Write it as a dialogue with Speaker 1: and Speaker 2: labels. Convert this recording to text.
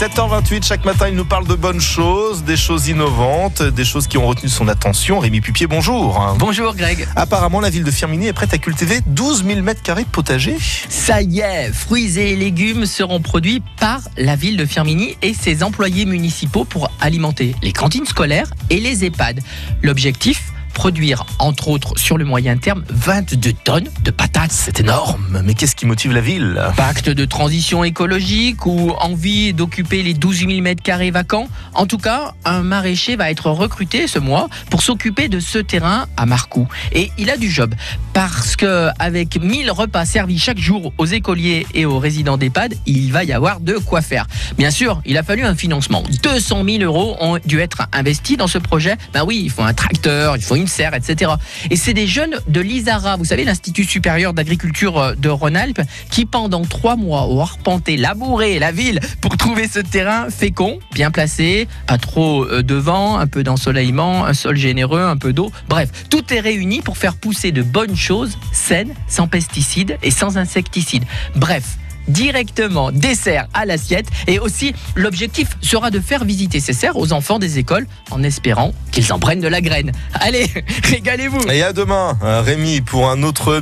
Speaker 1: 7h28, chaque matin, il nous parle de bonnes choses, des choses innovantes, des choses qui ont retenu son attention. Rémi Pupier, bonjour.
Speaker 2: Bonjour Greg.
Speaker 1: Apparemment, la ville de Firminy est prête à cultiver 12 000 mètres carrés de potager.
Speaker 2: Ça y est, fruits et légumes seront produits par la ville de Firminy et ses employés municipaux pour alimenter les cantines scolaires et les EHPAD. L'objectif produire, entre autres, sur le moyen terme, 22 tonnes de patates.
Speaker 1: C'est énorme, mais qu'est-ce qui motive la ville?
Speaker 2: Pacte de transition écologique ou envie d'occuper les 12 000 mètres carrés vacants? En tout cas, un maraîcher va être recruté ce mois pour s'occuper de ce terrain à Marcoux. Et il a du job, parce que avec 1000 repas servis chaque jour aux écoliers et aux résidents d'EHPAD, il va y avoir de quoi faire. Bien sûr, il a fallu un financement. 200 000 euros ont dû être investis dans ce projet. Ben oui, il faut un tracteur, il faut une etc. Et c'est des jeunes de l'ISARA, vous savez, l'Institut supérieur d'agriculture euh, de Rhône-Alpes, qui pendant trois mois ont arpenté, labouré la ville pour trouver ce terrain fécond, bien placé, pas trop euh, de vent, un peu d'ensoleillement, un sol généreux, un peu d'eau. Bref, tout est réuni pour faire pousser de bonnes choses saines, sans pesticides et sans insecticides. Bref, directement des serres à l'assiette. Et aussi, l'objectif sera de faire visiter ces serres aux enfants des écoles en espérant qu'ils en prennent de la graine. Allez, régalez-vous
Speaker 1: Et à demain, Rémi, pour un autre